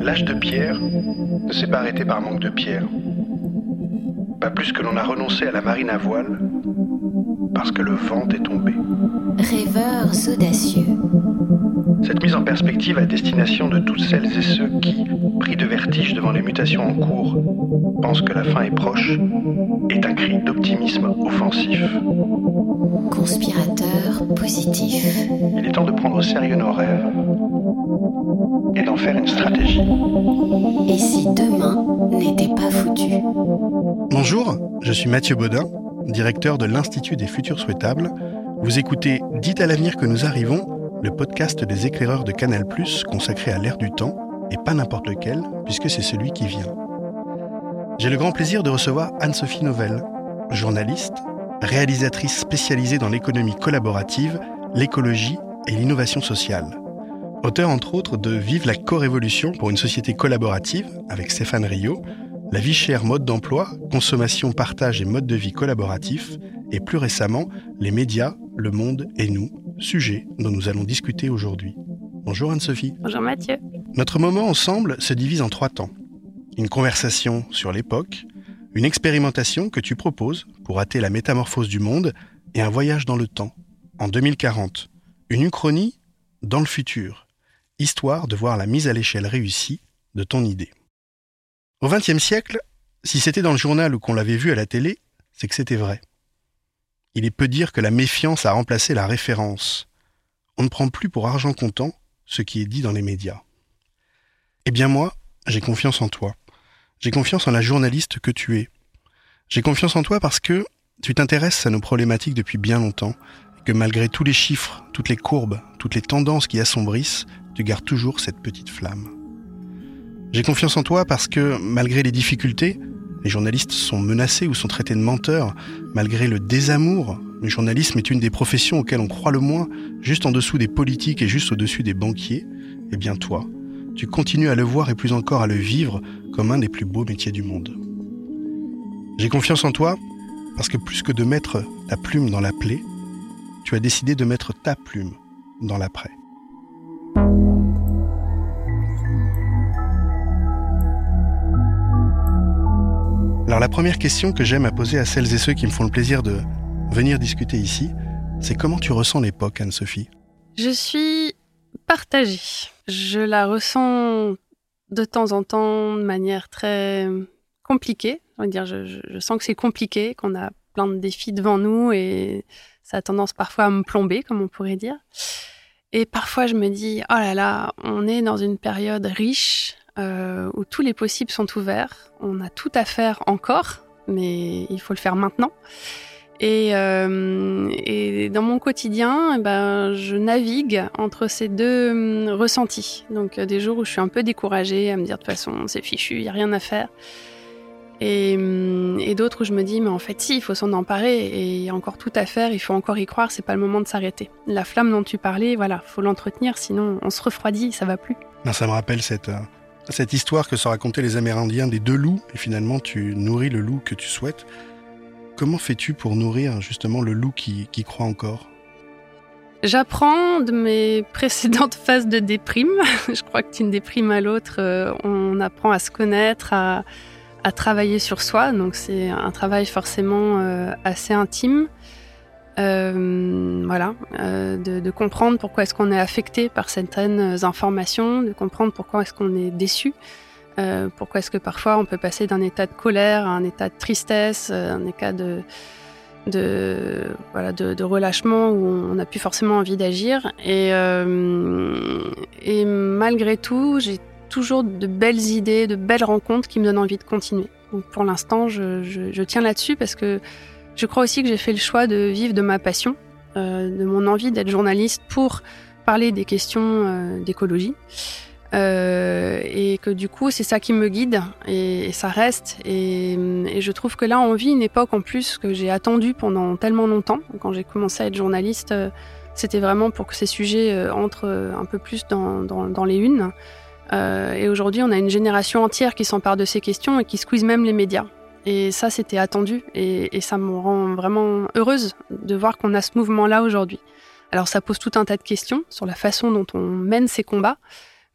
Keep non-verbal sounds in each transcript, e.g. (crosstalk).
L'âge de pierre ne s'est pas arrêté par manque de pierre. Pas plus que l'on a renoncé à la marine à voile parce que le vent est tombé. Rêveurs audacieux. Cette mise en perspective à destination de toutes celles et ceux qui, pris de vertige devant les mutations en cours, pensent que la fin est proche, est un cri d'optimisme offensif. Conspirateur positif. Il est temps de prendre au sérieux nos rêves et d'en faire une stratégie. Et si demain n'était pas foutu? Bonjour, je suis Mathieu Baudin, directeur de l'Institut des futurs souhaitables. Vous écoutez Dites à l'avenir que nous arrivons, le podcast des éclaireurs de Canal+, consacré à l'ère du temps, et pas n'importe lequel, puisque c'est celui qui vient. J'ai le grand plaisir de recevoir Anne-Sophie Novelle, journaliste, réalisatrice spécialisée dans l'économie collaborative, l'écologie et l'innovation sociale. Auteur entre autres de Vive la co-révolution pour une société collaborative avec Stéphane Rio, La vie chère mode d'emploi, consommation, partage et mode de vie collaboratif, et plus récemment Les médias, le monde et nous, sujet dont nous allons discuter aujourd'hui. Bonjour Anne-Sophie. Bonjour Mathieu. Notre moment ensemble se divise en trois temps. Une conversation sur l'époque, une expérimentation que tu proposes pour hâter la métamorphose du monde et un voyage dans le temps, en 2040. Une uchronie dans le futur, histoire de voir la mise à l'échelle réussie de ton idée. Au XXe siècle, si c'était dans le journal ou qu'on l'avait vu à la télé, c'est que c'était vrai. Il est peu dire que la méfiance a remplacé la référence. On ne prend plus pour argent comptant ce qui est dit dans les médias. Eh bien moi, j'ai confiance en toi. J'ai confiance en la journaliste que tu es. J'ai confiance en toi parce que tu t'intéresses à nos problématiques depuis bien longtemps, et que malgré tous les chiffres, toutes les courbes, toutes les tendances qui assombrissent, tu gardes toujours cette petite flamme. J'ai confiance en toi parce que, malgré les difficultés, les journalistes sont menacés ou sont traités de menteurs, malgré le désamour. Le journalisme est une des professions auxquelles on croit le moins, juste en dessous des politiques et juste au-dessus des banquiers. Eh bien toi, tu continues à le voir et plus encore à le vivre comme un des plus beaux métiers du monde. J'ai confiance en toi parce que plus que de mettre ta plume dans la plaie, tu as décidé de mettre ta plume dans l'après. Alors la première question que j'aime à poser à celles et ceux qui me font le plaisir de venir discuter ici, c'est comment tu ressens l'époque, Anne-Sophie? Je suis partagée. Je la ressens de temps en temps de manière très compliquée. dire, je, je sens que c'est compliqué, qu'on a plein de défis devant nous et ça a tendance parfois à me plomber, comme on pourrait dire. Et parfois, je me dis, oh là là, on est dans une période riche, euh, où tous les possibles sont ouverts. On a tout à faire encore, mais il faut le faire maintenant. Et, euh, dans mon quotidien, eh ben, je navigue entre ces deux hum, ressentis. Donc euh, des jours où je suis un peu découragée, à me dire de toute façon c'est fichu, il y a rien à faire. Et, hum, et d'autres où je me dis mais en fait si, il faut s'en emparer et il y a encore tout à faire, il faut encore y croire, c'est pas le moment de s'arrêter. La flamme dont tu parlais, voilà, faut l'entretenir, sinon on se refroidit, ça va plus. Ça me rappelle cette cette histoire que se racontaient les Amérindiens des deux loups, et finalement tu nourris le loup que tu souhaites. Comment fais-tu pour nourrir justement le loup qui, croit encore? J'apprends de mes (laughs) précédentes phases de déprime. (laughs) Je crois que d'une déprime à l'autre, euh, on apprend à se connaître, à, travailler sur soi. Donc c'est un travail forcément euh, assez intime. Euh, voilà, euh, de, comprendre pourquoi est-ce qu'on est affecté par certaines informations, de comprendre pourquoi est-ce qu'on est déçu, euh, pourquoi est-ce que parfois on peut passer d'un état de colère à un état de tristesse, un état de, de, voilà, de, relâchement où on n'a plus forcément envie d'agir. Et, et malgré tout, j'ai toujours de belles idées, de belles rencontres qui me donnent envie de continuer. Donc pour l'instant, je, tiens là-dessus parce que je crois aussi que j'ai fait le choix de vivre de ma passion, de mon envie d'être journaliste pour parler des questions d'écologie. Euh, et que du coup c'est ça qui me guide et, ça reste. Et, je trouve que là on vit une époque en plus que j'ai attendue pendant tellement longtemps. Quand j'ai commencé à être journaliste euh, c'était vraiment pour que ces sujets euh, entrent un peu plus dans, dans, les unes. Euh, et aujourd'hui on a une génération entière qui s'empare de ces questions et qui squeeze même les médias et ça c'était attendu et, et ça me rend vraiment heureuse de voir qu'on a ce mouvement là aujourd'hui. Alors ça pose tout un tas de questions sur la façon dont on mène ces combats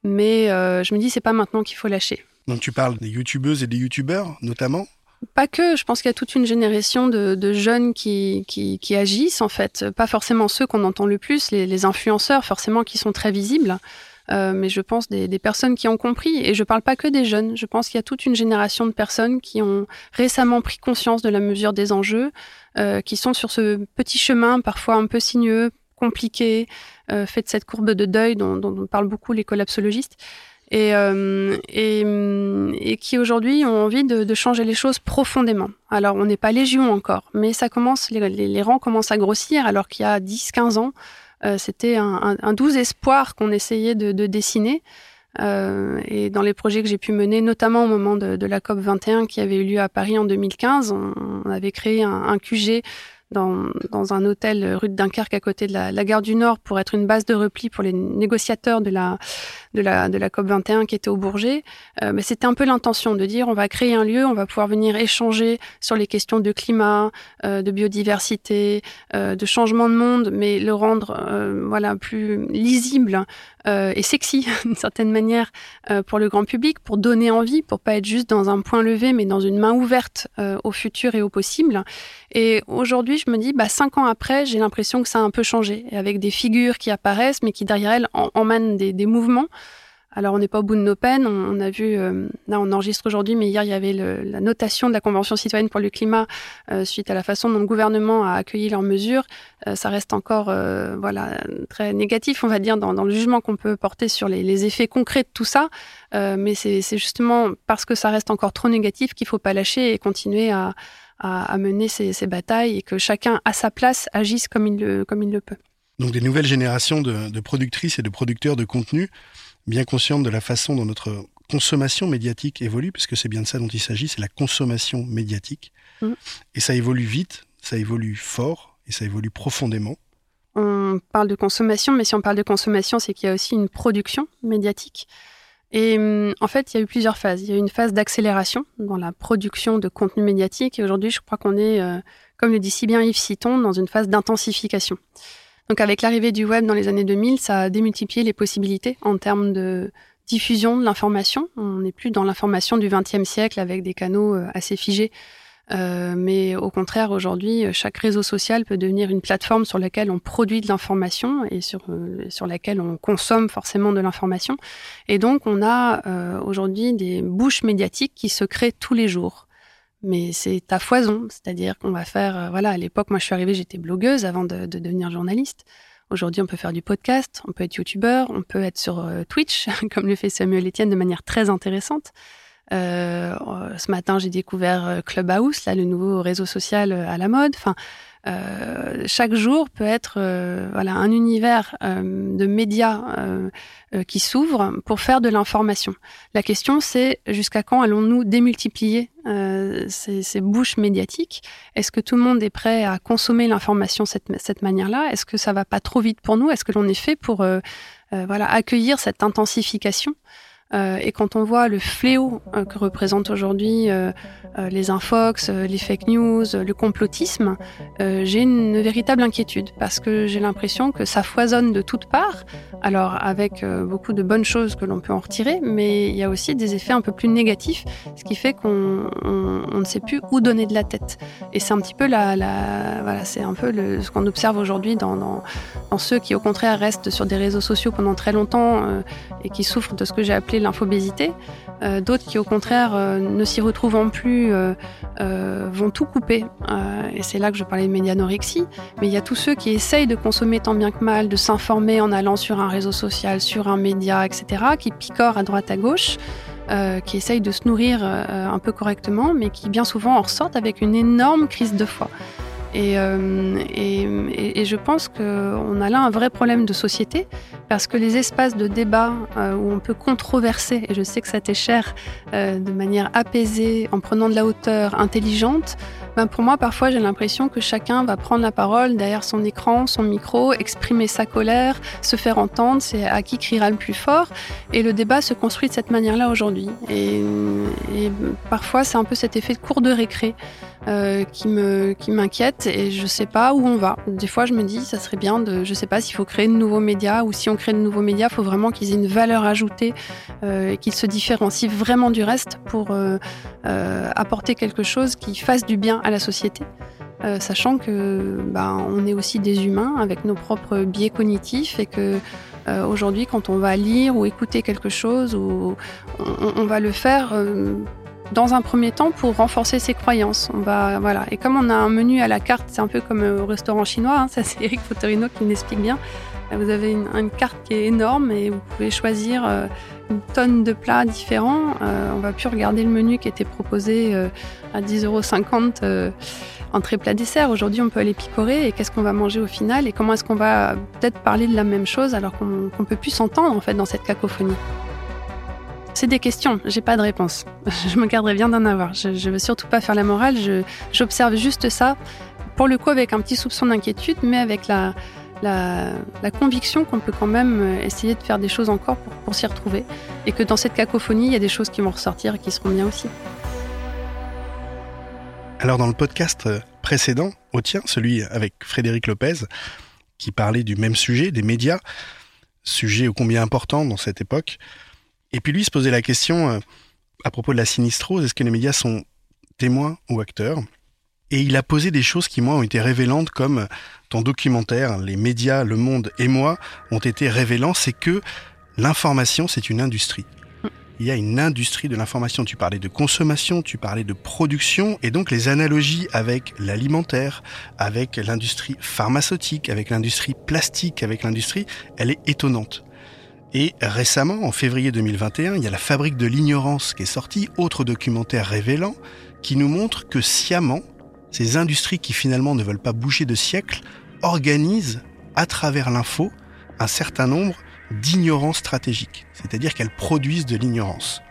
mais euh, je me dis, c'est pas maintenant qu'il faut lâcher. Donc tu parles des youtubeuses et des youtubeurs, notamment? Pas que, je pense qu'il y a toute une génération de, jeunes qui, qui, agissent en fait, pas forcément ceux qu'on entend le plus, les, influenceurs forcément qui sont très visibles, euh, mais je pense des, des, personnes qui ont compris, et je parle pas que des jeunes, je pense qu'il y a toute une génération de personnes qui ont récemment pris conscience de la mesure des enjeux, euh, qui sont sur ce petit chemin parfois un peu sinueux, compliqué, euh, fait de cette courbe de deuil dont, dont parlent beaucoup les collapsologistes. Et, euh, et, et, qui aujourd'hui ont envie de, de, changer les choses profondément. Alors on n'est pas légion encore, mais ça commence, les, les, rangs commencent à grossir alors qu'il y a 10-15 ans, c'était un, un, un, doux espoir qu'on essayait de, de dessiner. Euh, et dans les projets que j'ai pu mener, notamment au moment de, de, la COP 21 qui avait eu lieu à Paris en 2015, on, on avait créé un, un QG dans, un hôtel rue de Dunkerque à côté de la, gare du Nord pour être une base de repli pour les négociateurs de la, de la, de la COP 21 qui était au Bourget. Euh, mais c'était un peu l'intention de dire on va créer un lieu, on va pouvoir venir échanger sur les questions de climat, euh, de biodiversité, euh, de changement de monde, mais le rendre euh, voilà plus lisible euh, et sexy (laughs) d'une certaine manière euh, pour le grand public, pour donner envie, pour pas être juste dans un point levé, mais dans une main ouverte au futur et au possible. Et aujourd'hui, je me dis, bah, cinq ans après, j'ai l'impression que ça a un peu changé, avec des figures qui apparaissent, mais qui derrière elles emmènent des, mouvements. Alors on n'est pas au bout de nos peines. On, a vu, euh, là on enregistre aujourd'hui, mais hier il y avait la notation de la Convention citoyenne pour le climat euh, suite à la façon dont le gouvernement a accueilli leurs mesures. Euh, ça reste encore, très négatif, on va dire, dans, le jugement qu'on peut porter sur les, effets concrets de tout ça. mais c'est justement parce que ça reste encore trop négatif qu'il faut pas lâcher et continuer à, à mener ces, ces, batailles et que chacun à sa place agisse comme il le, comme il le peut. Donc des nouvelles générations de, de productrices et de producteurs de contenu bien consciente de la façon dont notre consommation médiatique évolue, puisque c'est bien de ça dont il s'agit, c'est la consommation médiatique. Mmh. Et ça évolue vite, ça évolue fort et ça évolue profondément. On parle de consommation, mais si on parle de consommation, c'est qu'il y a aussi une production médiatique. Et mmh, en fait, il y a eu plusieurs phases. Il y a eu une phase d'accélération dans la production de contenu médiatique. Et aujourd'hui, je crois qu'on est, euh, comme le dit si bien Yves Citon, dans une phase d'intensification. Donc avec l'arrivée du web dans les années 2000, ça a démultiplié les possibilités en termes de diffusion de l'information. On n'est plus dans l'information du XXe siècle avec des canaux euh, assez figés. Euh, mais au contraire, aujourd'hui, chaque réseau social peut devenir une plateforme sur laquelle on produit de l'information et sur, euh, sur laquelle on consomme forcément de l'information. Et donc, on a euh, aujourd'hui des bouches médiatiques qui se créent tous les jours mais c'est à foison. C'est-à-dire qu'on va faire, euh, voilà, à l'époque, moi je suis arrivée, j'étais blogueuse avant de, de devenir journaliste. Aujourd'hui, on peut faire du podcast, on peut être youtubeur, on peut être sur euh, Twitch, (laughs) comme le fait Samuel Etienne de manière très intéressante. Euh, ce matin, j'ai découvert euh, Clubhouse, là, le nouveau réseau social à la mode. Enfin, euh, chaque jour peut être euh, voilà un univers euh, de médias qui s'ouvre pour faire de l'information. La question c'est jusqu'à quand allons-nous démultiplier ces, ces, bouches médiatiques? Est-ce que tout le monde est prêt à consommer l'information cette, cette manière-là? Est-ce que ça va pas trop vite pour nous? Est-ce que l'on est fait pour voilà accueillir cette intensification? Euh, et quand on voit le fléau euh, que représentent aujourd'hui euh, les infox, les fake news, le complotisme, j'ai une véritable inquiétude parce que j'ai l'impression que ça foisonne de toutes parts. Alors avec beaucoup de bonnes choses que l'on peut en retirer, mais il y a aussi des effets un peu plus négatifs, ce qui fait qu'on on, on ne sait plus où donner de la tête. Et c'est un petit peu la, voilà, un peu ce qu'on observe aujourd'hui dans, dans, ceux qui au contraire restent sur des réseaux sociaux pendant très longtemps et qui souffrent de ce que j'ai appelé l'infobésité. Euh, D'autres qui, au contraire, euh, ne s'y retrouvant plus, euh, vont tout couper. Et c'est là que je parlais de médianorexie. Mais il y a tous ceux qui essayent de consommer tant bien que mal, de s'informer en allant sur un réseau social, sur un média, etc., qui picorent à droite à gauche. qui essayent de se nourrir un peu correctement, mais qui bien souvent en ressortent avec une énorme crise de foi. Euh, et, je pense qu'on a là un vrai problème de société parce que les espaces de débat euh, où on peut controverser, et je sais que ça t'est cher, euh, de manière apaisée, en prenant de la hauteur, intelligente, ben pour moi, parfois, j'ai l'impression que chacun va prendre la parole derrière son écran, son micro, exprimer sa colère, se faire entendre, c'est à qui criera le plus fort. Et le débat se construit de cette manière-là aujourd'hui. Et, parfois, c'est un peu cet effet de cours de récré. Euh, qui me qui m'inquiète et je sais pas où on va. Des fois, je me dis, ça serait bien de, je sais pas s'il faut créer de nouveaux médias ou si on crée de nouveaux médias, il faut vraiment qu'ils aient une valeur ajoutée euh, et qu'ils se différencient vraiment du reste pour euh, apporter quelque chose qui fasse du bien à la société. Euh, sachant que bah, on est aussi des humains avec nos propres biais cognitifs et que euh, aujourd'hui, quand on va lire ou écouter quelque chose, ou, on, va le faire dans un premier temps pour renforcer ses croyances. On va, voilà. Et comme on a un menu à la carte, c'est un peu comme au restaurant chinois, hein, (laughs) c'est Eric Fotorino qui l'explique bien. Vous avez une, carte qui est énorme et vous pouvez choisir euh, une tonne de plats différents. Euh, on va plus regarder le menu qui était proposé euh, à 10,50 euros entrée plat dessert. Aujourd'hui, on peut aller picorer et qu'est-ce qu'on va manger au final et comment est-ce qu'on va peut-être parler de la même chose alors qu'on ne peut plus s'entendre en fait dans cette cacophonie. C'est des questions, j'ai pas de réponse. (laughs) Je me garderai bien d'en avoir. Je, je veux surtout pas faire la morale, j'observe juste ça, pour le coup avec un petit soupçon d'inquiétude, mais avec la, la, conviction qu'on peut quand même essayer de faire des choses encore pour, s'y retrouver. Et que dans cette cacophonie, il y a des choses qui vont ressortir et qui seront bien aussi. Alors dans le podcast précédent, au tien, celui avec Frédéric Lopez, qui parlait du même sujet, des médias, sujet ô combien important dans cette époque, et puis lui se posait la question euh, à propos de la sinistrose, est-ce que les médias sont témoins ou acteurs? Et il a posé des choses qui, moi, ont été révélantes, comme ton documentaire, les médias, le monde et moi, ont été révélants, c'est que l'information, c'est une industrie. Il y a une industrie de l'information. Tu parlais de consommation, tu parlais de production, et donc les analogies avec l'alimentaire, avec l'industrie pharmaceutique, avec l'industrie plastique, avec l'industrie, elle est étonnante. Et récemment, en février 2021, il y a La Fabrique de l'ignorance qui est sorti, autre documentaire révélant, qui nous montre que sciemment, ces industries qui finalement ne veulent pas bouger de siècle, organisent à travers l'info un certain nombre d'ignorances stratégiques, c'est-à-dire qu'elles produisent de l'ignorance.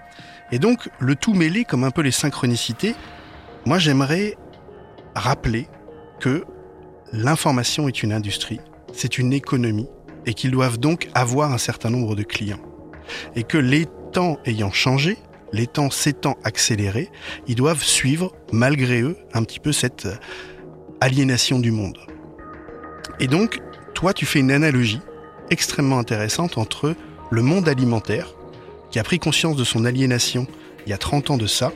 Et donc, le tout mêlé comme un peu les synchronicités, moi j'aimerais rappeler que l'information est une industrie, c'est une économie, et qu'ils doivent donc avoir un certain nombre de clients. Et que les temps ayant changé, les temps s'étant accélérés, ils doivent suivre, malgré eux, un petit peu cette euh, aliénation du monde. Et donc, toi, tu fais une analogie extrêmement intéressante entre le monde alimentaire, qui a pris conscience de son aliénation il y a 30 ans de ça,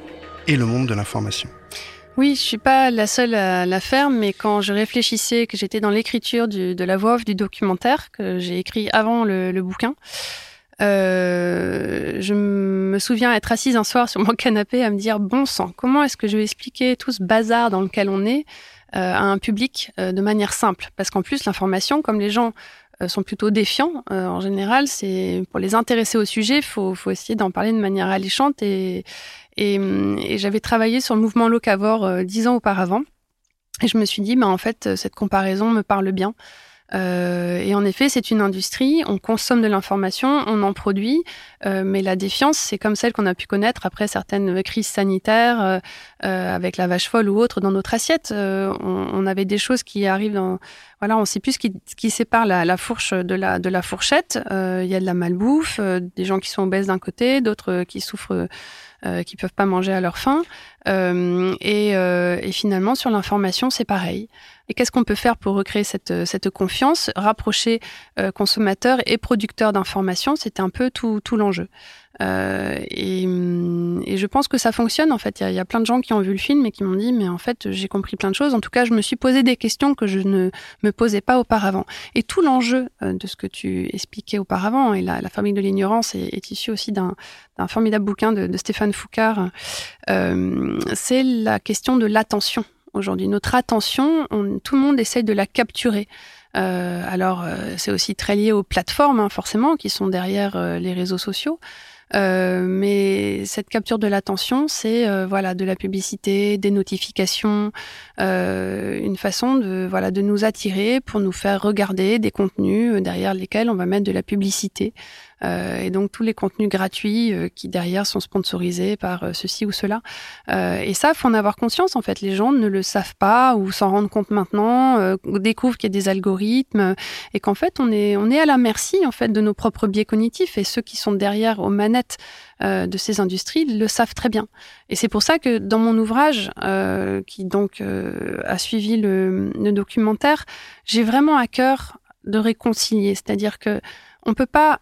et le monde de l'information. Oui, je suis pas la seule à la faire, mais quand je réfléchissais, que j'étais dans l'écriture de la voix off du documentaire que j'ai écrit avant le, bouquin, euh, je me souviens être assise un soir sur mon (laughs) canapé à me dire bon sang, comment est-ce que je vais expliquer tout ce bazar dans lequel on est euh, à un public euh, de manière simple? Parce qu'en plus, l'information, comme les gens sont plutôt défiants. en général, c'est pour les intéresser au sujet, faut, faut, essayer d'en parler de manière alléchante et, et, j'avais travaillé sur le mouvement locavore euh, dix ans auparavant. Et je me suis dit, bah, en fait, cette comparaison me parle bien. Euh, et en effet, c'est une industrie, on consomme de l'information, on en produit, euh, mais la défiance, c'est comme celle qu'on a pu connaître après certaines crises sanitaires, euh, avec la vache folle ou autre dans notre assiette. On, avait des choses qui arrivent dans... Voilà, on sait plus ce qui, sépare la, fourche de la fourchette. Il y a de la malbouffe, des gens qui sont obèses d'un côté, d'autres qui souffrent euh, qui peuvent pas manger à leur faim. Euh, et, euh, et, finalement, sur l'information, c'est pareil. Et qu'est-ce qu'on peut faire pour recréer cette, cette confiance, rapprocher euh, consommateurs et producteurs d'informations C'était un peu tout l'enjeu. Euh, et, et, je pense que ça fonctionne. En fait, il y, a plein de gens qui ont vu le film et qui m'ont dit, mais en fait, j'ai compris plein de choses. En tout cas, je me suis posé des questions que je ne me posais pas auparavant. Et tout l'enjeu euh, de ce que tu expliquais auparavant, et la, la famille de l'ignorance est, est issue aussi d'un formidable bouquin de, Stéphane Foucard, euh, c'est la question de l'attention. Aujourd'hui, notre attention, on, tout le monde essaye de la capturer. Euh, alors, euh, c'est aussi très lié aux plateformes, hein, forcément, qui sont derrière euh, les réseaux sociaux. Mais cette capture de l'attention, c'est voilà de la publicité, des notifications, une façon de voilà de nous attirer pour nous faire regarder des contenus derrière lesquels on va mettre de la publicité. Euh, et donc tous les contenus gratuits euh, qui derrière sont sponsorisés par euh, ceci ou cela. et ça, faut en avoir conscience. En fait, les gens ne le savent pas ou s'en rendent compte maintenant, découvrent qu'il y a des algorithmes et qu'en fait on est on est à la merci en fait de nos propres biais cognitifs et ceux qui sont derrière aux manettes de ces industries le savent très bien. Et c'est pour ça que dans mon ouvrage, qui donc a suivi le, documentaire, j'ai vraiment à cœur de réconcilier. C'est-à-dire que on peut pas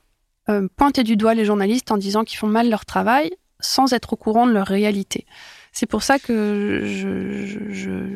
euh, pointer du doigt les journalistes en disant qu'ils font mal leur travail sans être au courant de leur réalité. C'est pour ça que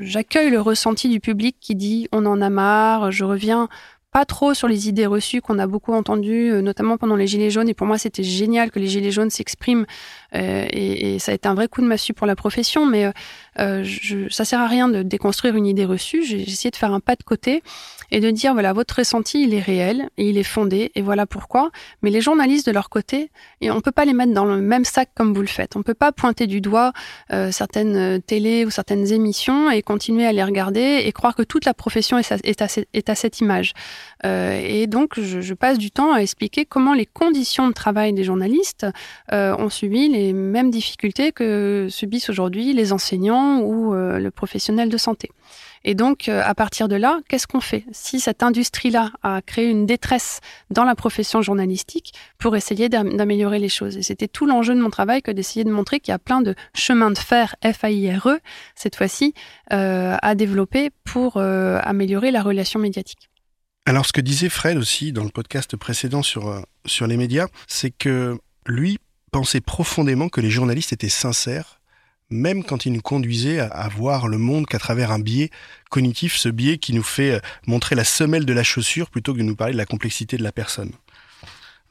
j'accueille le ressenti du public qui dit on en a marre, je reviens pas trop sur les idées reçues qu'on a beaucoup entendues, euh, notamment pendant les Gilets jaunes. Et pour moi, c'était génial que les Gilets jaunes s'expriment. Euh, et, et, ça a été un vrai coup de massue pour la profession. Mais euh, euh je, ça sert à rien de déconstruire une idée reçue. J'ai essayé de faire un pas de côté et de dire voilà, votre ressenti, il est réel et il est fondé. Et voilà pourquoi. Mais les journalistes de leur côté, et on peut pas les mettre dans le même sac comme vous le faites. On peut pas pointer du doigt euh, certaines télés ou certaines émissions et continuer à les regarder et croire que toute la profession est, est, à, est à cette image. Euh, et donc, je, je, passe du temps à expliquer comment les conditions de travail des journalistes euh, ont subi les mêmes difficultés que subissent aujourd'hui les enseignants ou euh, le professionnel de santé. Et donc, euh, à partir de là, qu'est-ce qu'on fait? Si cette industrie-là a créé une détresse dans la profession journalistique pour essayer d'améliorer les choses. Et c'était tout l'enjeu de mon travail que d'essayer de montrer qu'il y a plein de chemins de fer, F-A-I-R-E, cette fois-ci, euh, à développer pour améliorer la relation médiatique. Alors, ce que disait Fred aussi dans le podcast précédent sur, sur les médias, c'est que lui pensait profondément que les journalistes étaient sincères même quand il nous conduisait à, voir le monde qu'à travers un biais cognitif, ce biais qui nous fait euh, montrer la semelle de la chaussure plutôt que de nous parler de la complexité de la personne.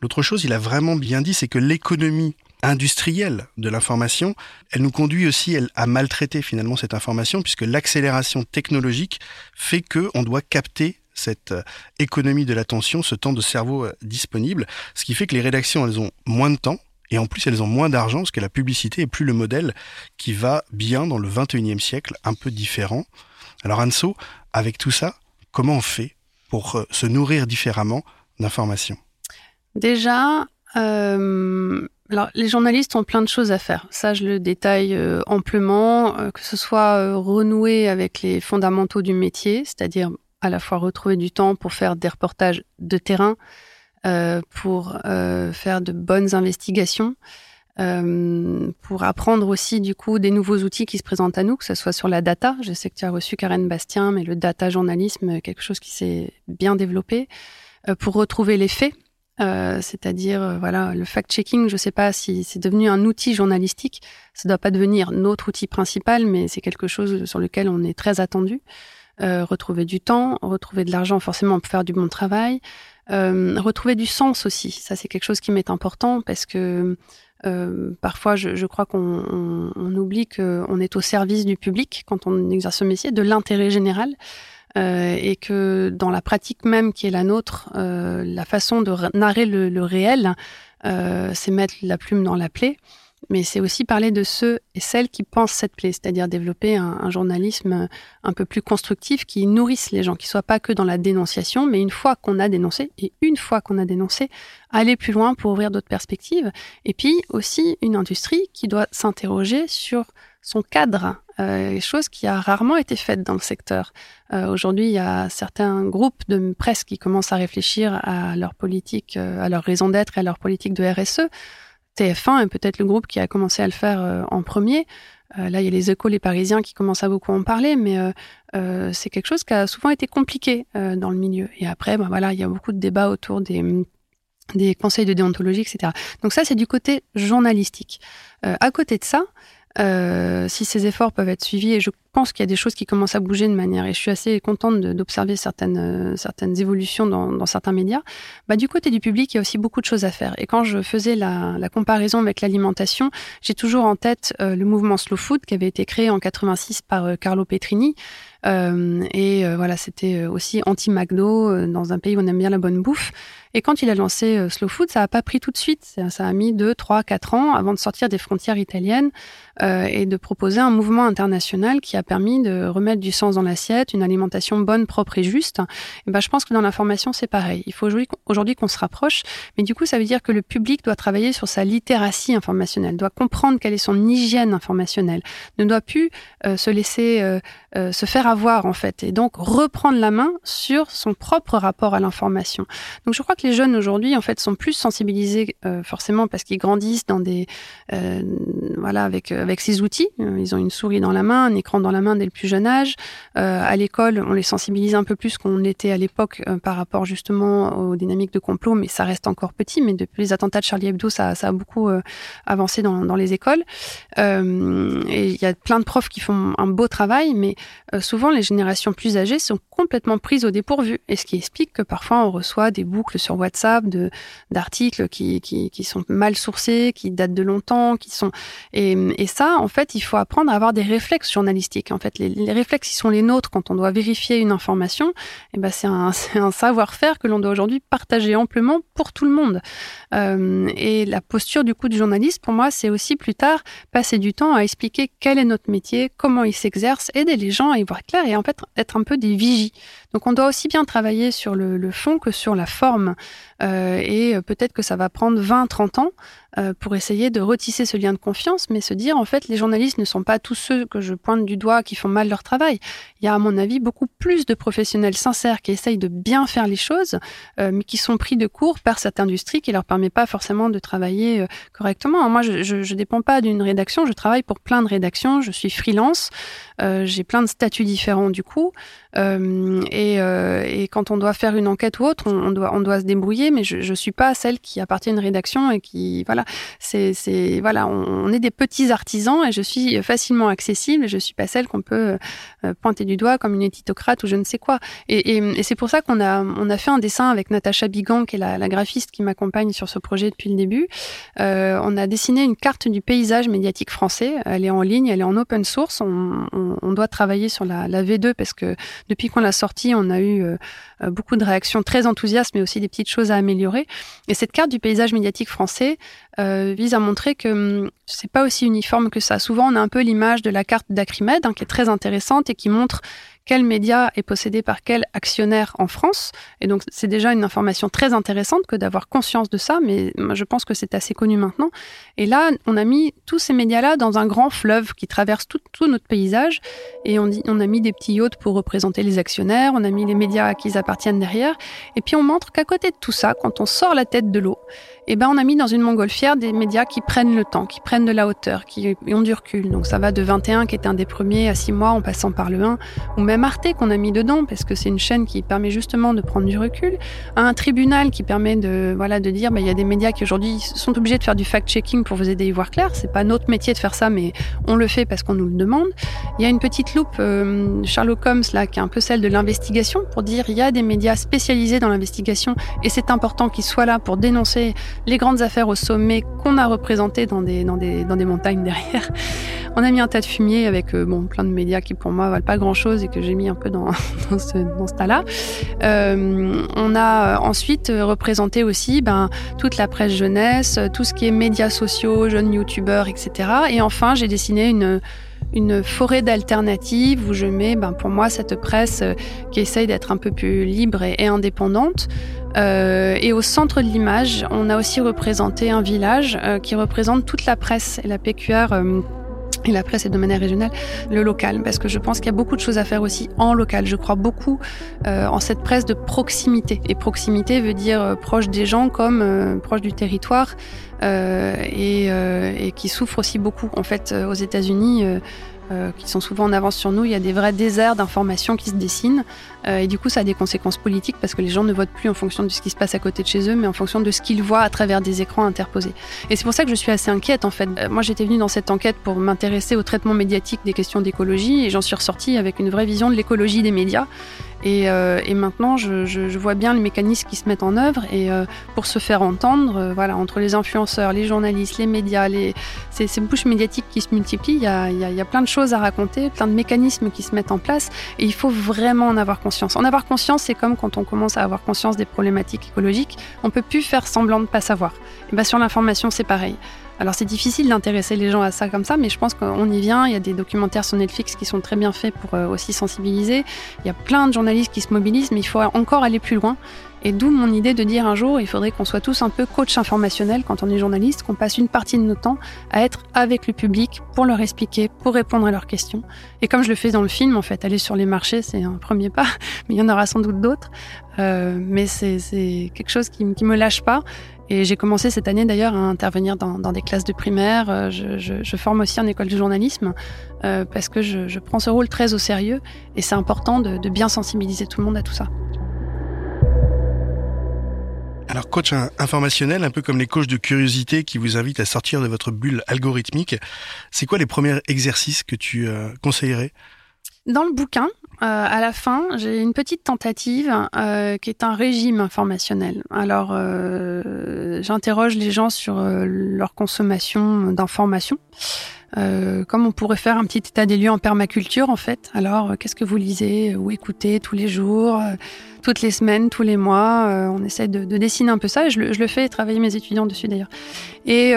L'autre chose, il a vraiment bien dit, c'est que l'économie industrielle de l'information, elle nous conduit aussi elle, à maltraiter finalement cette information, puisque l'accélération technologique fait que on doit capter cette euh, économie de l'attention, ce temps de cerveau euh, disponible, ce qui fait que les rédactions, elles ont moins de temps, et en plus, elles ont moins d'argent parce que la publicité est plus le modèle qui va bien dans le 21e siècle, un peu différent. Alors Anso, avec tout ça, comment on fait pour euh, se nourrir différemment d'informations? Déjà, euh, alors, les journalistes ont plein de choses à faire. Ça, je le détaille euh, amplement, que ce soit renouer avec les fondamentaux du métier, c'est-à-dire à la fois retrouver du temps pour faire des reportages de terrain, pour euh, faire de bonnes investigations, euh, pour apprendre aussi du coup des nouveaux outils qui se présentent à nous, que ce soit sur la data. Je sais que tu as reçu Karen Bastien, mais le data journalisme, quelque chose qui s'est bien développé, pour retrouver les faits. c'est-à-dire voilà le fact-checking. Je ne sais pas si c'est devenu un outil journalistique. Ça ne doit pas devenir notre outil principal, mais c'est quelque chose sur lequel on est très attendu. retrouver du temps, retrouver de l'argent forcément pour faire du bon travail, euh, retrouver du sens aussi, ça c'est quelque chose qui m'est important parce que euh, parfois je, crois qu'on on, on oublie qu'on est au service du public quand on exerce ce métier, de l'intérêt général. Euh, et que dans la pratique même qui est la nôtre, euh, la façon de narrer le, réel, euh, c'est mettre la plume dans la plaie mais c'est aussi parler de ceux et celles qui pensent cette plaie, c'est-à-dire développer un, journalisme un peu plus constructif qui nourrisse les gens, qui soit pas que dans la dénonciation, mais une fois qu'on a dénoncé, et une fois qu'on a dénoncé, aller plus loin pour ouvrir d'autres perspectives. Et puis aussi une industrie qui doit s'interroger sur son cadre, euh, chose qui a rarement été faite dans le secteur. Euh, Aujourd'hui, il y a certains groupes de presse qui commencent à réfléchir à leur politique, euh, à leur raison d'être et à leur politique de RSE. TF1 est peut-être le groupe qui a commencé à le faire euh, en premier. Euh, là, il y a les échos, les Parisiens qui commencent à beaucoup en parler, mais euh, c'est quelque chose qui a souvent été compliqué dans le milieu. Et après, ben voilà, il y a beaucoup de débats autour des des conseils de déontologie, etc. Donc ça, c'est du côté journalistique. à côté de ça, si ces efforts peuvent être suivis, et je pense qu'il y a des choses qui commencent à bouger de manière, et je suis assez contente d'observer certaines, euh, certaines évolutions dans, certains médias. Bah, du côté du public, il y a aussi beaucoup de choses à faire. Et quand je faisais la, comparaison avec l'alimentation, j'ai toujours en tête euh, le mouvement Slow Food qui avait été créé en 86 par euh, Carlo Petrini. Et voilà, c'était aussi anti-McDo dans un pays où on aime bien la bonne bouffe. Et quand il a lancé Slow Food, ça n'a pas pris tout de suite. Ça, a mis 2, 3, 4 ans avant de sortir des frontières italiennes et de proposer un mouvement international qui a permis de remettre du sens dans l'assiette, une alimentation bonne, propre et juste. Et ben, je pense que dans l'information, c'est pareil. Il faut aujourd'hui qu'on se rapproche, mais du coup, ça veut dire que le public doit travailler sur sa littératie informationnelle, doit comprendre quelle est son hygiène informationnelle, ne doit plus euh, se laisser euh, euh, se faire avoir en fait, et donc reprendre la main sur son propre rapport à l'information. Donc je crois que les jeunes aujourd'hui en fait sont plus sensibilisés euh, forcément parce qu'ils grandissent dans des voilà avec avec ces outils. Ils ont une souris dans la main, un écran dans la main dès le plus jeune âge. à l'école, on les sensibilise un peu plus qu'on l'était à l'époque par rapport justement aux dynamiques de complot, mais ça reste encore petit. Mais depuis les attentats de Charlie Hebdo, ça, ça a beaucoup avancé dans, dans les écoles. et il y a plein de profs qui font un beau travail, mais euh, souvent les générations plus âgées sont complètement prises au dépourvu. Et ce qui explique que parfois on reçoit des boucles sur WhatsApp d'articles qui, sont mal sourcés, qui datent de longtemps, qui sont et, ça en fait il faut apprendre à avoir des réflexes journalistiques. En fait les, réflexes qui sont les nôtres quand on doit vérifier une information, et eh ben c'est un, (laughs) un savoir-faire que l'on doit aujourd'hui partager amplement pour tout le monde. Euh, et la posture du coup du journaliste pour moi c'est aussi plus tard passer du temps à expliquer quel est notre métier, comment il s'exerce, aider les gens à y voir clair et en fait être un peu des vigies. Donc on doit aussi bien travailler sur le, fond que sur la forme. Euh, et peut-être que ça va prendre 20, 30 ans euh, pour essayer de retisser ce lien de confiance, mais se dire en fait les journalistes ne sont pas tous ceux que je pointe du doigt qui font mal leur travail. Il y a à mon avis beaucoup plus de professionnels sincères qui essayent de bien faire les choses, euh, mais qui sont pris de court par cette industrie qui leur permet pas forcément de travailler euh, correctement. Moi, je, je dépends pas d'une rédaction, je travaille pour plein de rédactions, je suis freelance, euh, j'ai plein de statuts différents du coup. Euh, et, euh, et, quand on doit faire une enquête ou autre, on, doit, se débrouiller, mais je, je suis pas celle qui appartient à une rédaction et qui, voilà, c'est, voilà, on, est des petits artisans et je suis facilement accessible et je suis pas celle qu'on peut euh, pointer du doigt comme une étitocrate ou je ne sais quoi. Et, c'est pour ça qu'on a, fait un dessin avec Natacha Bigan, qui est la, graphiste qui m'accompagne sur ce projet depuis le début. Euh, on a dessiné une carte du paysage médiatique français. Elle est en ligne, elle est en open source. On, doit travailler sur la, la V2 parce que depuis qu'on l'a on a eu euh, euh, beaucoup de réactions très enthousiastes, mais aussi des petites choses à améliorer. Et cette carte du paysage médiatique français euh, vise à montrer que hum, c'est pas aussi uniforme que ça. Souvent, on a un peu l'image de la carte d'Acrimed, hein, qui est très intéressante et qui montre quel média est possédé par quel actionnaire en France. Et donc, c'est déjà une information très intéressante que d'avoir conscience de ça, mais je pense que c'est assez connu maintenant. Et là, on a mis tous ces médias-là dans un grand fleuve qui traverse tout, notre paysage. Et on a mis des petits yachts pour représenter les actionnaires, on a mis les médias à qui ils appartiennent derrière. Et puis, on montre qu'à côté de tout ça, quand on sort la tête de l'eau, eh ben, on a mis dans une montgolfière des médias qui prennent le temps, qui prennent de la hauteur, qui ont du recul. Donc ça va de 21, qui est un des premiers, à 6 mois, en passant par le 1, ou même Arte qu'on a mis dedans, parce que c'est une chaîne qui permet justement de prendre du recul, à un tribunal qui permet de, voilà, de dire, bah, il y a des médias qui aujourd'hui sont obligés de faire du fact-checking pour vous aider à y voir clair. C'est pas notre métier de faire ça, mais on le fait parce qu'on nous le demande. Il y a une petite loupe, euh, Sherlock Holmes, là, qui est un peu celle de l'investigation, pour dire, il y a des médias spécialisés dans l'investigation, et c'est important qu'ils soient là pour dénoncer les grandes affaires au sommet qu'on a représentées dans des, dans, des, dans des montagnes derrière. (laughs) On a mis un tas de fumier avec euh, bon, plein de médias qui pour moi valent pas grand chose et que j'ai mis un peu dans, (laughs) dans ce, dans ce tas-là. Euh, on a ensuite représenté aussi ben, toute la presse jeunesse, tout ce qui est médias sociaux, jeunes youtubeurs, etc. Et enfin, j'ai dessiné une une forêt d'alternatives où je mets, ben, pour moi, cette presse euh, qui essaye d'être un peu plus libre et, indépendante. Euh, et au centre de l'image, on a aussi représenté un village euh, qui représente toute la presse et la PQR. Euh, et la presse et de manière régionale, le local, parce que je pense qu'il y a beaucoup de choses à faire aussi en local. Je crois beaucoup euh, en cette presse de proximité. Et proximité veut dire proche des gens comme proche du territoire et, et, qui souffre aussi beaucoup. En fait, aux États-Unis, euh, qui sont souvent en avance sur nous. Il y a des vrais déserts d'informations qui se dessinent. Euh, et du coup, ça a des conséquences politiques parce que les gens ne votent plus en fonction de ce qui se passe à côté de chez eux, mais en fonction de ce qu'ils voient à travers des écrans interposés. Et c'est pour ça que je suis assez inquiète en fait. Euh, moi, j'étais venue dans cette enquête pour m'intéresser au traitement médiatique des questions d'écologie et j'en suis ressortie avec une vraie vision de l'écologie des médias. Et, euh, et maintenant, je, vois bien les mécanismes qui se mettent en œuvre. Et euh, pour se faire entendre, euh, voilà, entre les influenceurs, les journalistes, les médias, les, ces, ces bouches médiatiques qui se multiplient, il y a, y, y a, plein de choses à raconter, plein de mécanismes qui se mettent en place. Et il faut vraiment en avoir conscience. En avoir conscience, c'est comme quand on commence à avoir conscience des problématiques écologiques. On peut plus faire semblant de pas savoir. Et ben sur l'information, c'est pareil. Alors c'est difficile d'intéresser les gens à ça comme ça, mais je pense qu'on y vient. Il y a des documentaires sur Netflix qui sont très bien faits pour euh, aussi sensibiliser. Il y a plein de journalistes qui se mobilisent, mais il faut encore aller plus loin. Et d'où mon idée de dire un jour, il faudrait qu'on soit tous un peu coach informationnel quand on est journaliste, qu'on passe une partie de notre temps à être avec le public pour leur expliquer, pour répondre à leurs questions. Et comme je le fais dans le film, en fait, aller sur les marchés, c'est un premier pas, (laughs) mais il y en aura sans doute d'autres. Euh, mais c'est quelque chose qui, qui me lâche pas. Et j'ai commencé cette année d'ailleurs à intervenir dans, des classes de primaire. Euh, je, forme aussi en école de journalisme euh, parce que je, prends ce rôle très au sérieux et c'est important de, de, bien sensibiliser tout le monde à tout ça. Alors coach informationnel, un peu comme les coachs de curiosité qui vous invitent à sortir de votre bulle algorithmique, c'est quoi les premiers exercices que tu euh, conseillerais dans le bouquin, euh, à la fin, j'ai une petite tentative euh, qui est un régime informationnel. Alors, euh, j'interroge les gens sur leur consommation d'informations. Euh, comme on pourrait faire un petit état des lieux en permaculture en fait. Alors, qu'est-ce que vous lisez ou écoutez tous les jours, toutes les semaines, tous les mois On essaie de, de, dessiner un peu ça je le, je le, fais travailler mes étudiants dessus d'ailleurs. Et,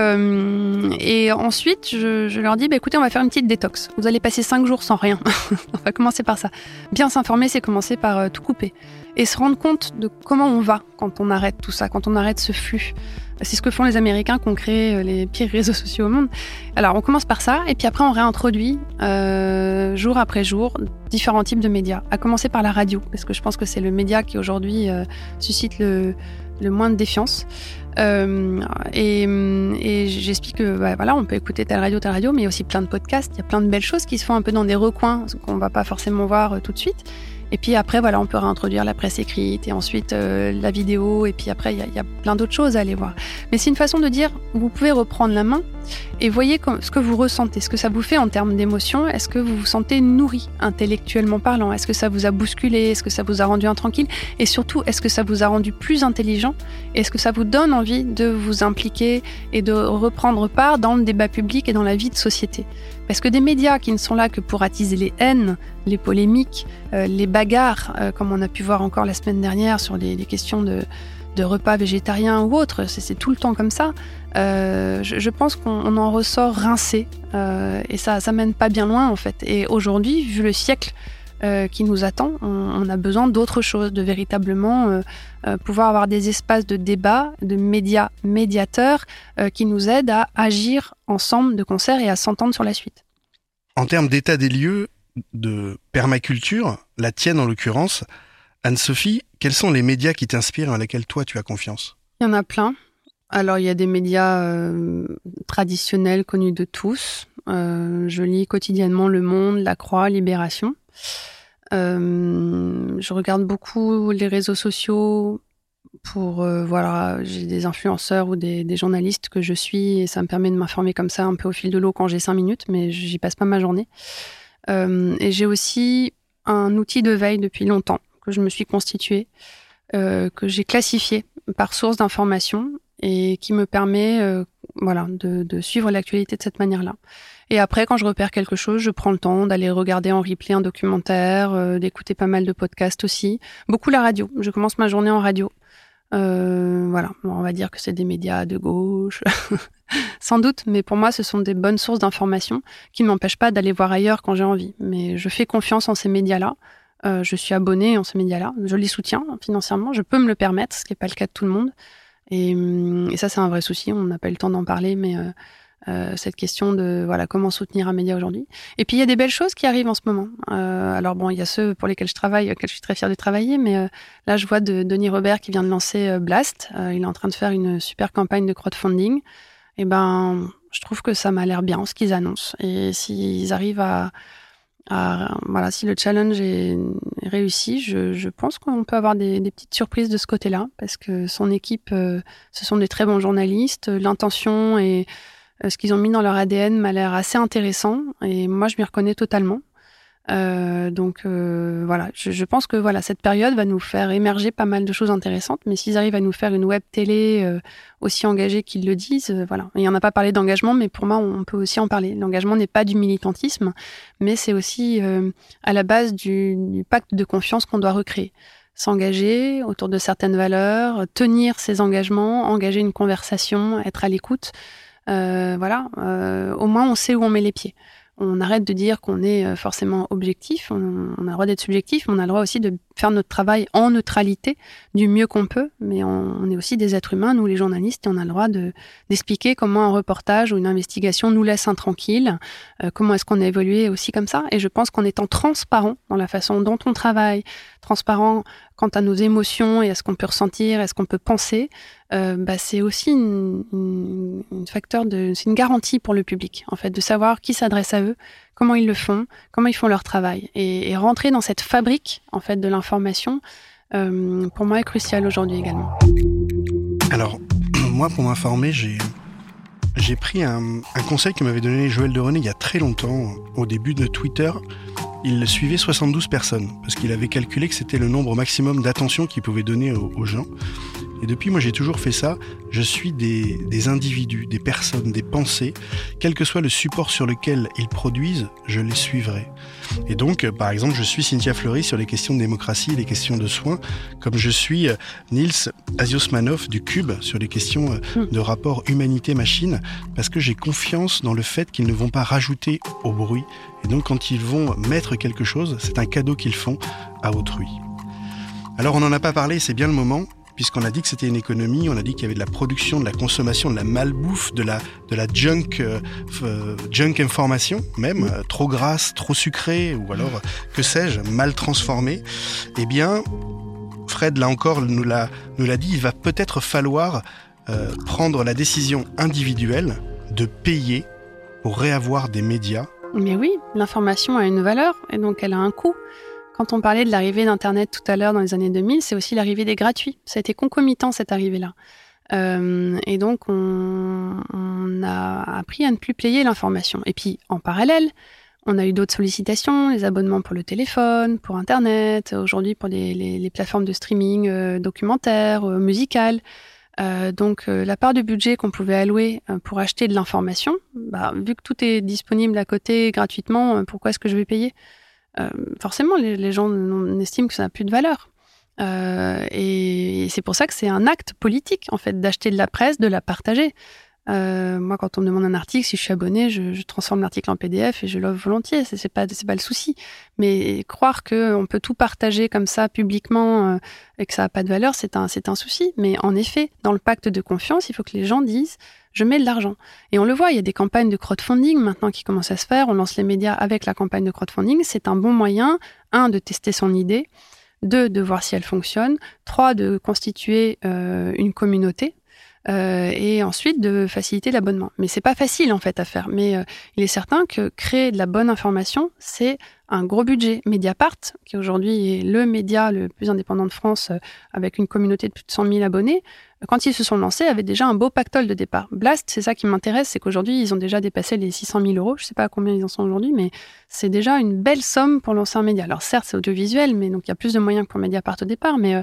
et ensuite, je, je, leur dis, bah, écoutez, on va faire une petite détox. Vous allez passer cinq jours sans rien. (laughs) on va commencer par ça. Bien s'informer, c'est commencer par tout couper et se rendre compte de comment on va quand on arrête tout ça, quand on arrête ce flux. C'est ce que font les Américains qui ont créé les pires réseaux sociaux au monde. Alors on commence par ça et puis après on réintroduit euh, jour après jour différents types de médias, à commencer par la radio, parce que je pense que c'est le média qui aujourd'hui euh, suscite le, moins de défiance. Euh, et, j'explique que bah, voilà, on peut écouter telle radio, telle radio, mais il y a aussi plein de podcasts, il y a plein de belles choses qui se font un peu dans des recoins qu'on va pas forcément voir euh, tout de suite. Et puis après, voilà, on peut réintroduire la presse écrite et ensuite euh, la vidéo. Et puis après, il y, y, a plein d'autres choses à aller voir. Mais c'est une façon de dire, vous pouvez reprendre la main et voyez ce que vous ressentez, ce que ça vous fait en termes d'émotion. Est-ce que vous vous sentez nourri intellectuellement parlant? Est-ce que ça vous a bousculé? Est-ce que ça vous a rendu intranquille? Et surtout, est-ce que ça vous a rendu plus intelligent? Est-ce que ça vous donne envie de vous impliquer et de reprendre part dans le débat public et dans la vie de société? Parce que des médias qui ne sont là que pour attiser les haines, les polémiques, euh, les bagarres, euh, comme on a pu voir encore la semaine dernière sur les, questions de, repas végétariens ou autres, c'est tout le temps comme ça. Euh, je, pense qu'on en ressort rincé et ça, ça mène pas bien loin en fait. Et aujourd'hui, vu le siècle euh, qui nous attend. On, on a besoin d'autre chose, de véritablement euh, euh, pouvoir avoir des espaces de débat, de médias médiateurs qui nous aident à agir ensemble de concert et à s'entendre sur la suite. En termes d'état des lieux de permaculture, la tienne en l'occurrence, Anne-Sophie, quels sont les médias qui t'inspirent et à lesquels toi tu as confiance? Il y en a plein. Alors il y a des médias traditionnels connus de tous. Je lis quotidiennement Le Monde, La Croix, Libération. Euh, je regarde beaucoup les réseaux sociaux pour euh, voilà, j'ai des influenceurs ou des, journalistes que je suis et ça me permet de m'informer comme ça un peu au fil de l'eau quand j'ai cinq minutes, mais j'y passe pas ma journée. Euh, et j'ai aussi un outil de veille depuis longtemps que je me suis constitué, que j'ai classifié par source d'information et qui me permet voilà, de suivre l'actualité de cette manière-là. Et après, quand je repère quelque chose, je prends le temps d'aller regarder en replay un documentaire, euh, d'écouter pas mal de podcasts aussi. Beaucoup la radio. Je commence ma journée en radio. Euh, voilà, on va dire que c'est des médias de gauche, (laughs) sans doute, mais pour moi, ce sont des bonnes sources d'informations qui ne m'empêchent pas d'aller voir ailleurs quand j'ai envie. Mais je fais confiance en ces médias-là. Euh, je suis abonnée en ces médias-là. Je les soutiens financièrement. Je peux me le permettre, ce qui n'est pas le cas de tout le monde. Et, et ça, c'est un vrai souci. On n'a pas eu le temps d'en parler, mais euh, cette question de voilà comment soutenir un média aujourd'hui. Et puis il y a des belles choses qui arrivent en ce moment. Euh, alors bon, il y a ceux pour lesquels je travaille, auxquels je suis très fière de travailler, mais euh, là je vois de Denis Robert qui vient de lancer euh, Blast. Euh, il est en train de faire une super campagne de crowdfunding. Et ben Je trouve que ça m'a l'air bien ce qu'ils annoncent. Et s'ils arrivent à, voilà, si le challenge est réussi, je, pense qu'on peut avoir des, petites surprises de ce côté-là, parce que son équipe, ce sont des très bons journalistes. L'intention euh, ce qu'ils ont mis dans leur ADN m'a l'air assez intéressant, et moi je m'y reconnais totalement. Euh, donc euh, voilà, je, pense que voilà cette période va nous faire émerger pas mal de choses intéressantes. Mais s'ils arrivent à nous faire une web télé euh, aussi engagée qu'ils le disent, euh, voilà. Il n'y en a pas parlé d'engagement, mais pour moi on peut aussi en parler. L'engagement n'est pas du militantisme, mais c'est aussi à la base du pacte de confiance qu'on doit recréer. S'engager autour de certaines valeurs, tenir ses engagements, engager une conversation, être à l'écoute. Voilà, au moins on sait où on met les pieds. On arrête de dire qu'on est euh, forcément objectif, on, a le droit d'être subjectif, mais on a le droit aussi de faire notre travail en neutralité du mieux qu'on peut, mais on, est aussi des êtres humains, nous les journalistes, et on a le droit d'expliquer comment un reportage ou une investigation nous laisse intranquille, euh, comment est-ce qu'on a évolué aussi comme ça, et je pense qu'en étant transparent dans la façon dont on travaille, transparent quant à nos émotions et à ce qu'on peut ressentir, à ce qu'on peut penser, euh, bah, c'est aussi une, facteur de, c'est une garantie pour le public en fait de savoir qui s'adresse à eux, comment ils le font, comment ils font leur travail et, rentrer dans cette fabrique en fait de l'information euh, pour moi est crucial aujourd'hui également. Alors (clears throat) moi pour m'informer j'ai pris un, un, conseil que m'avait donné Joël de René il y a très longtemps au début de Twitter il suivait 72 personnes, parce qu'il avait calculé que c'était le nombre maximum d'attention qu'il pouvait donner aux, gens. Et depuis, moi, j'ai toujours fait ça. Je suis des, des, individus, des personnes, des pensées. Quel que soit le support sur lequel ils produisent, je les suivrai. Et donc, par exemple, je suis Cynthia Fleury sur les questions de démocratie et les questions de soins, comme je suis euh, Nils Asiosmanov du Cube sur les questions euh, de rapport humanité-machine, parce que j'ai confiance dans le fait qu'ils ne vont pas rajouter au bruit. Et donc, quand ils vont mettre quelque chose, c'est un cadeau qu'ils font à autrui. Alors, on n'en a pas parlé, c'est bien le moment puisqu'on a dit que c'était une économie, on a dit qu'il y avait de la production, de la consommation, de la malbouffe, de la, de la junk, euh, euh, junk information, même, euh, trop grasse, trop sucrée, ou alors, que sais-je, mal transformée. Eh bien, Fred, là encore, nous l'a, nous l'a dit, il va peut-être falloir prendre la décision individuelle de payer pour réavoir des médias. Mais oui, l'information a une valeur et donc elle a un coût. Quand on parlait de l'arrivée d'Internet tout à l'heure dans les années 2000, c'est aussi l'arrivée des gratuits. Ça a été concomitant cette arrivée-là. Euh, et donc, on, a appris à ne plus payer l'information. Et puis, en parallèle, on a eu d'autres sollicitations, les abonnements pour le téléphone, pour Internet, aujourd'hui pour les, plateformes de streaming euh, documentaire, euh, musical. donc, la part du budget qu'on pouvait allouer pour acheter de l'information, bah, vu que tout est disponible à côté gratuitement, pourquoi est-ce que je vais payer? Euh, forcément, les, gens estiment que ça n'a plus de valeur. Euh, et c'est pour ça que c'est un acte politique, en fait, d'acheter de la presse, de la partager. Euh, moi, quand on me demande un article, si je suis abonné, je, transforme l'article en PDF et je l'offre volontiers. C'est pas, pas le souci. Mais croire que on peut tout partager comme ça publiquement et que ça n'a pas de valeur, c'est un, un souci. Mais en effet, dans le pacte de confiance, il faut que les gens disent je mets de l'argent. Et on le voit, il y a des campagnes de crowdfunding maintenant qui commencent à se faire. On lance les médias avec la campagne de crowdfunding. C'est un bon moyen, un, de tester son idée, deux, de voir si elle fonctionne, trois, de constituer euh, une communauté. Euh, et ensuite de faciliter l'abonnement. Mais c'est pas facile en fait à faire. Mais euh, il est certain que créer de la bonne information, c'est un gros budget. Mediapart, qui aujourd'hui est le média le plus indépendant de France, avec une communauté de plus de 100 000 abonnés, quand ils se sont lancés, avaient déjà un beau pactole de départ. Blast, c'est ça qui m'intéresse, c'est qu'aujourd'hui, ils ont déjà dépassé les 600 000 euros. Je sais pas à combien ils en sont aujourd'hui, mais c'est déjà une belle somme pour lancer un média. Alors certes, c'est audiovisuel, mais donc il y a plus de moyens que pour Mediapart au départ, mais, euh,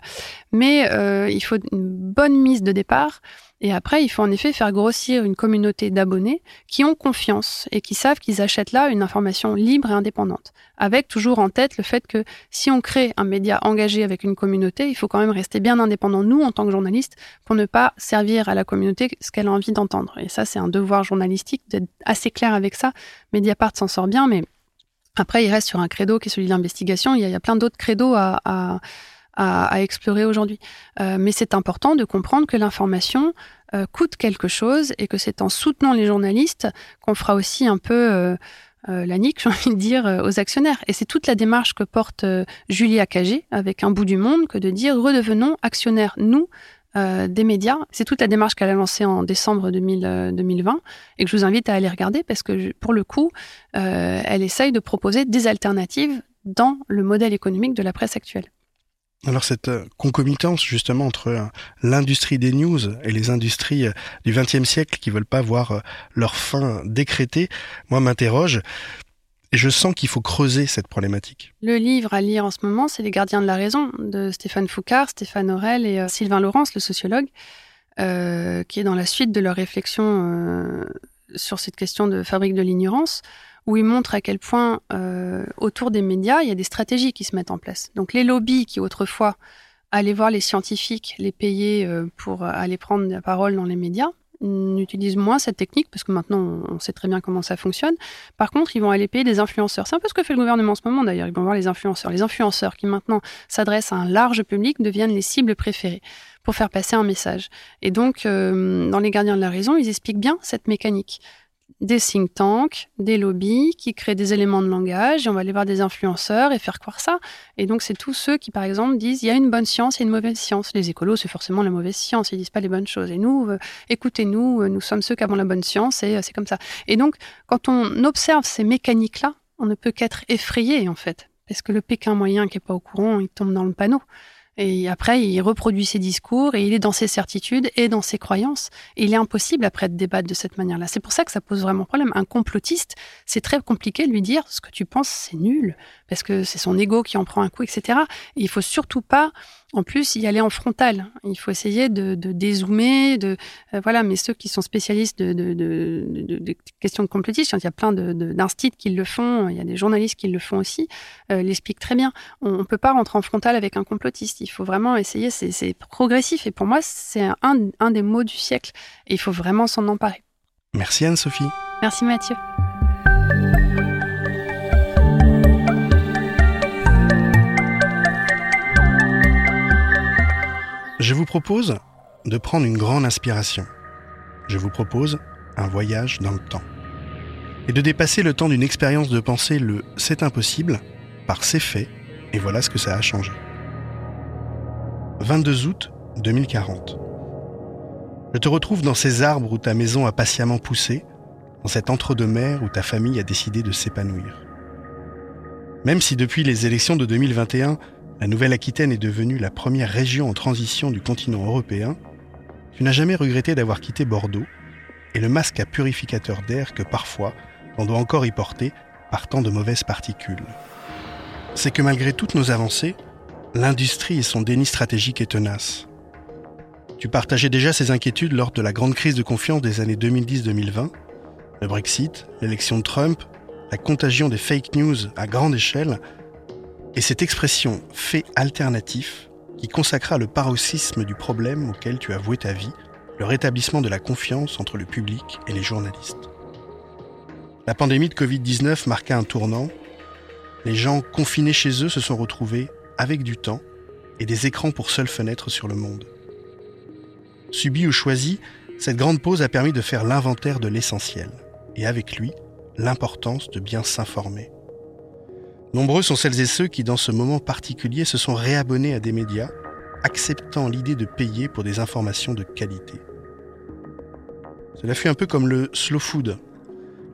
mais euh, il faut une bonne mise de départ. Et après, il faut en effet faire grossir une communauté d'abonnés qui ont confiance et qui savent qu'ils achètent là une information libre et indépendante. Avec toujours en tête le fait que si on crée un média engagé avec une communauté, il faut quand même rester bien indépendant, nous, en tant que journalistes, pour ne pas servir à la communauté ce qu'elle a envie d'entendre. Et ça, c'est un devoir journalistique d'être assez clair avec ça. Mediapart s'en sort bien, mais après, il reste sur un credo qui est celui de l'investigation. Il, y a plein d'autres credos à, à à, explorer aujourd'hui. Euh, mais c'est important de comprendre que l'information euh, coûte quelque chose et que c'est en soutenant les journalistes qu'on fera aussi un peu euh, la nique, (laughs) j'ai envie de dire, aux actionnaires. Et c'est toute la démarche que porte Julie Cagé avec un bout du monde que de dire redevenons actionnaires, nous, des médias. C'est toute la démarche qu'elle a lancée en décembre 2020 euh, et que je vous invite à aller regarder parce que pour le coup, elle essaye de proposer des alternatives dans le modèle économique de la presse actuelle. Alors cette concomitance justement entre l'industrie des news et les industries du XXe siècle qui veulent pas voir leur fin décrétée, moi m'interroge. Et je sens qu'il faut creuser cette problématique. Le livre à lire en ce moment, c'est Les gardiens de la raison de Stéphane Foucard, Stéphane Aurel et euh, Sylvain Laurence, le sociologue, euh, qui est dans la suite de leur réflexion euh, sur cette question de fabrique de l'ignorance, où ils montrent à quel point autour des médias, il y a des stratégies qui se mettent en place. Donc les lobbies qui autrefois allaient voir les scientifiques, les payer pour aller prendre la parole dans les médias, utilise moins cette technique parce que maintenant on sait très bien comment ça fonctionne. Par contre, ils vont aller payer des influenceurs. C'est un peu ce que fait le gouvernement en ce moment d'ailleurs. Ils vont voir les influenceurs. Les influenceurs qui maintenant s'adressent à un large public deviennent les cibles préférées pour faire passer un message. Et donc, euh, dans Les Gardiens de la Raison, ils expliquent bien cette mécanique des think tanks, des lobbies qui créent des éléments de langage et on va aller voir des influenceurs et faire croire ça. Et donc, c'est tous ceux qui, par exemple, disent il y a une bonne science et une mauvaise science. Les écolos, c'est forcément la mauvaise science, ils disent pas les bonnes choses. Et nous, euh, écoutez-nous, euh, nous sommes ceux qui avons la bonne science et euh, c'est comme ça. Et donc, quand on observe ces mécaniques-là, on ne peut qu'être effrayé, en fait. Parce que le Pékin moyen qui est pas au courant, il tombe dans le panneau. Et après, il reproduit ses discours et il est dans ses certitudes et dans ses croyances. Et il est impossible après de débattre de cette manière-là. C'est pour ça que ça pose vraiment problème. Un complotiste, c'est très compliqué de lui dire ce que tu penses, c'est nul, parce que c'est son ego qui en prend un coup, etc. Et il faut surtout pas en plus y aller en frontal. Il faut essayer de, de dézoomer, de euh, voilà. Mais ceux qui sont spécialistes de, de, de questions de complotisme, il y a plein d'instituts qui le font, il y a des journalistes qui le font aussi, euh, l'expliquent très bien. On, ne peut pas rentrer en frontal avec un complotiste. Il faut vraiment essayer. C'est progressif et pour moi c'est un, un des mots du siècle et il faut vraiment s'en emparer. Merci Anne-Sophie. Merci Mathieu. Je vous propose de prendre une grande inspiration. Je vous propose un voyage dans le temps. Et de dépasser le temps d'une expérience de pensée le c'est impossible par c'est fait, et voilà ce que ça a changé. 22 août 2040. Je te retrouve dans ces arbres où ta maison a patiemment poussé, dans cet entre-deux-mers où ta famille a décidé de s'épanouir. Même si depuis les élections de 2021, la Nouvelle-Aquitaine est devenue la première région en transition du continent européen, tu n'as jamais regretté d'avoir quitté Bordeaux et le masque à purificateur d'air que parfois on doit encore y porter par tant de mauvaises particules. C'est que malgré toutes nos avancées, l'industrie et son déni stratégique est tenace. Tu partageais déjà ces inquiétudes lors de la grande crise de confiance des années 2010-2020, le Brexit, l'élection de Trump, la contagion des fake news à grande échelle et cette expression fait alternatif qui consacra le paroxysme du problème auquel tu as voué ta vie, le rétablissement de la confiance entre le public et les journalistes. La pandémie de Covid-19 marqua un tournant. Les gens confinés chez eux se sont retrouvés avec du temps et des écrans pour seule fenêtre sur le monde. Subi ou choisi, cette grande pause a permis de faire l'inventaire de l'essentiel, et avec lui, l'importance de bien s'informer. Nombreux sont celles et ceux qui, dans ce moment particulier, se sont réabonnés à des médias, acceptant l'idée de payer pour des informations de qualité. Cela fut un peu comme le slow food,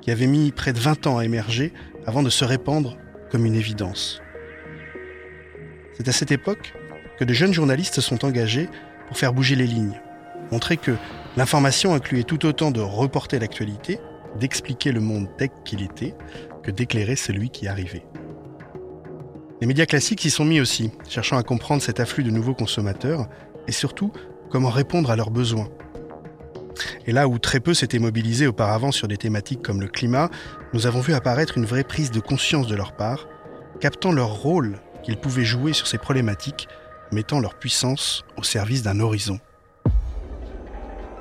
qui avait mis près de 20 ans à émerger avant de se répandre comme une évidence. C'est à cette époque que de jeunes journalistes sont engagés pour faire bouger les lignes, montrer que l'information incluait tout autant de reporter l'actualité, d'expliquer le monde tel qu'il était, que d'éclairer celui qui arrivait. Les médias classiques s'y sont mis aussi, cherchant à comprendre cet afflux de nouveaux consommateurs et surtout comment répondre à leurs besoins. Et là où très peu s'étaient mobilisés auparavant sur des thématiques comme le climat, nous avons vu apparaître une vraie prise de conscience de leur part, captant leur rôle qu'ils pouvaient jouer sur ces problématiques, mettant leur puissance au service d'un horizon.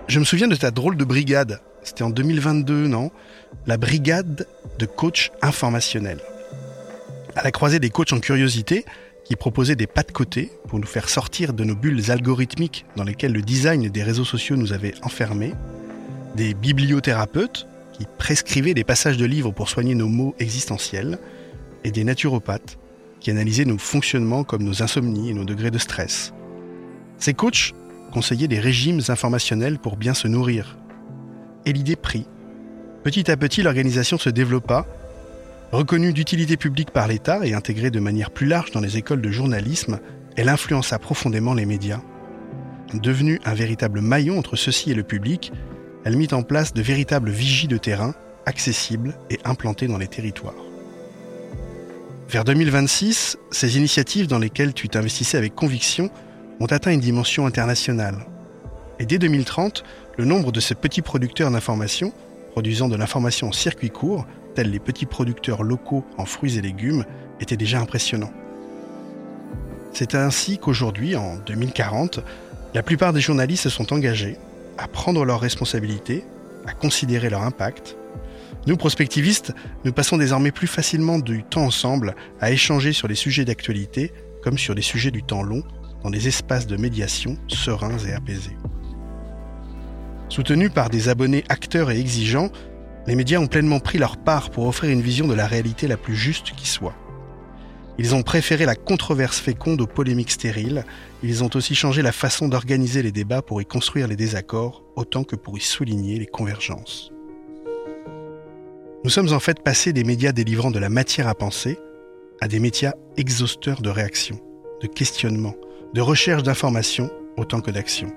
Je me souviens de ta drôle de brigade, c'était en 2022, non? La brigade de coach informationnel à la croisée des coachs en curiosité qui proposaient des pas de côté pour nous faire sortir de nos bulles algorithmiques dans lesquelles le design des réseaux sociaux nous avait enfermés, des bibliothérapeutes qui prescrivaient des passages de livres pour soigner nos maux existentiels, et des naturopathes qui analysaient nos fonctionnements comme nos insomnies et nos degrés de stress. Ces coachs conseiller des régimes informationnels pour bien se nourrir. Et l'idée prit. Petit à petit, l'organisation se développa, reconnue d'utilité publique par l'État et intégrée de manière plus large dans les écoles de journalisme, elle influença profondément les médias. Devenue un véritable maillon entre ceux-ci et le public, elle mit en place de véritables vigies de terrain, accessibles et implantées dans les territoires. Vers 2026, ces initiatives dans lesquelles tu t'investissais avec conviction ont atteint une dimension internationale. Et dès 2030, le nombre de ces petits producteurs d'information, produisant de l'information en circuit court, tels les petits producteurs locaux en fruits et légumes, était déjà impressionnant. C'est ainsi qu'aujourd'hui, en 2040, la plupart des journalistes se sont engagés à prendre leurs responsabilités, à considérer leur impact. Nous, prospectivistes, nous passons désormais plus facilement du temps ensemble à échanger sur les sujets d'actualité comme sur les sujets du temps long dans des espaces de médiation sereins et apaisés. Soutenus par des abonnés acteurs et exigeants, les médias ont pleinement pris leur part pour offrir une vision de la réalité la plus juste qui soit. Ils ont préféré la controverse féconde aux polémiques stériles, ils ont aussi changé la façon d'organiser les débats pour y construire les désaccords autant que pour y souligner les convergences. Nous sommes en fait passés des médias délivrant de la matière à penser à des médias exhausteurs de réactions, de questionnements, de recherche d'informations autant que d'actions.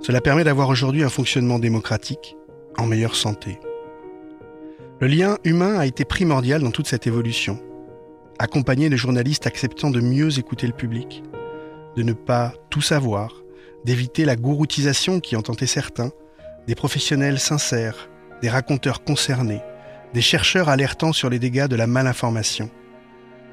Cela permet d'avoir aujourd'hui un fonctionnement démocratique en meilleure santé. Le lien humain a été primordial dans toute cette évolution. Accompagner les journalistes acceptant de mieux écouter le public, de ne pas tout savoir, d'éviter la gouroutisation qui en tentait certains, des professionnels sincères, des raconteurs concernés, des chercheurs alertant sur les dégâts de la malinformation.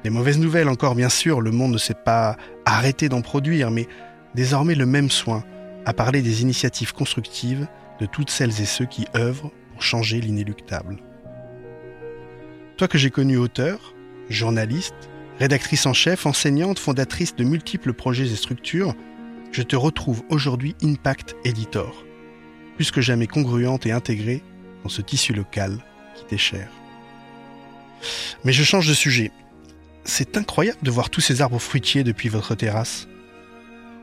Les mauvaises nouvelles encore, bien sûr, le monde ne s'est pas arrêté d'en produire, mais désormais le même soin à parler des initiatives constructives de toutes celles et ceux qui œuvrent pour changer l'inéluctable. Toi que j'ai connu auteur, journaliste, rédactrice en chef, enseignante, fondatrice de multiples projets et structures, je te retrouve aujourd'hui Impact Editor, plus que jamais congruente et intégrée dans ce tissu local qui t'est cher. Mais je change de sujet. C'est incroyable de voir tous ces arbres fruitiers depuis votre terrasse.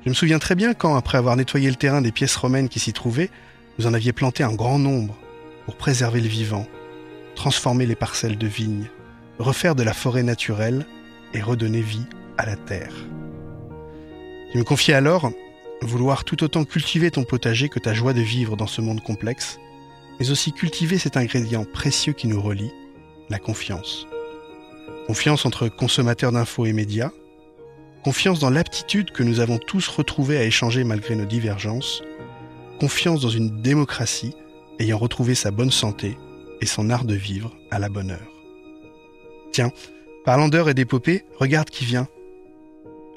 Je me souviens très bien quand, après avoir nettoyé le terrain des pièces romaines qui s'y trouvaient, vous en aviez planté un grand nombre pour préserver le vivant, transformer les parcelles de vignes, refaire de la forêt naturelle et redonner vie à la terre. Tu me confiais alors vouloir tout autant cultiver ton potager que ta joie de vivre dans ce monde complexe, mais aussi cultiver cet ingrédient précieux qui nous relie, la confiance. Confiance entre consommateurs d'infos et médias, confiance dans l'aptitude que nous avons tous retrouvée à échanger malgré nos divergences, confiance dans une démocratie ayant retrouvé sa bonne santé et son art de vivre à la bonne heure. Tiens, parlant d'heures et d'épopées, regarde qui vient.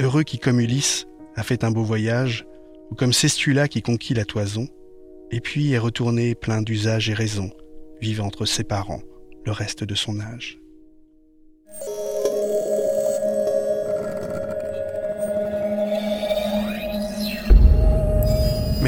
Heureux qui, comme Ulysse, a fait un beau voyage, ou comme Cestula qui conquit la toison, et puis est retourné plein d'usage et raison, vivant entre ses parents le reste de son âge.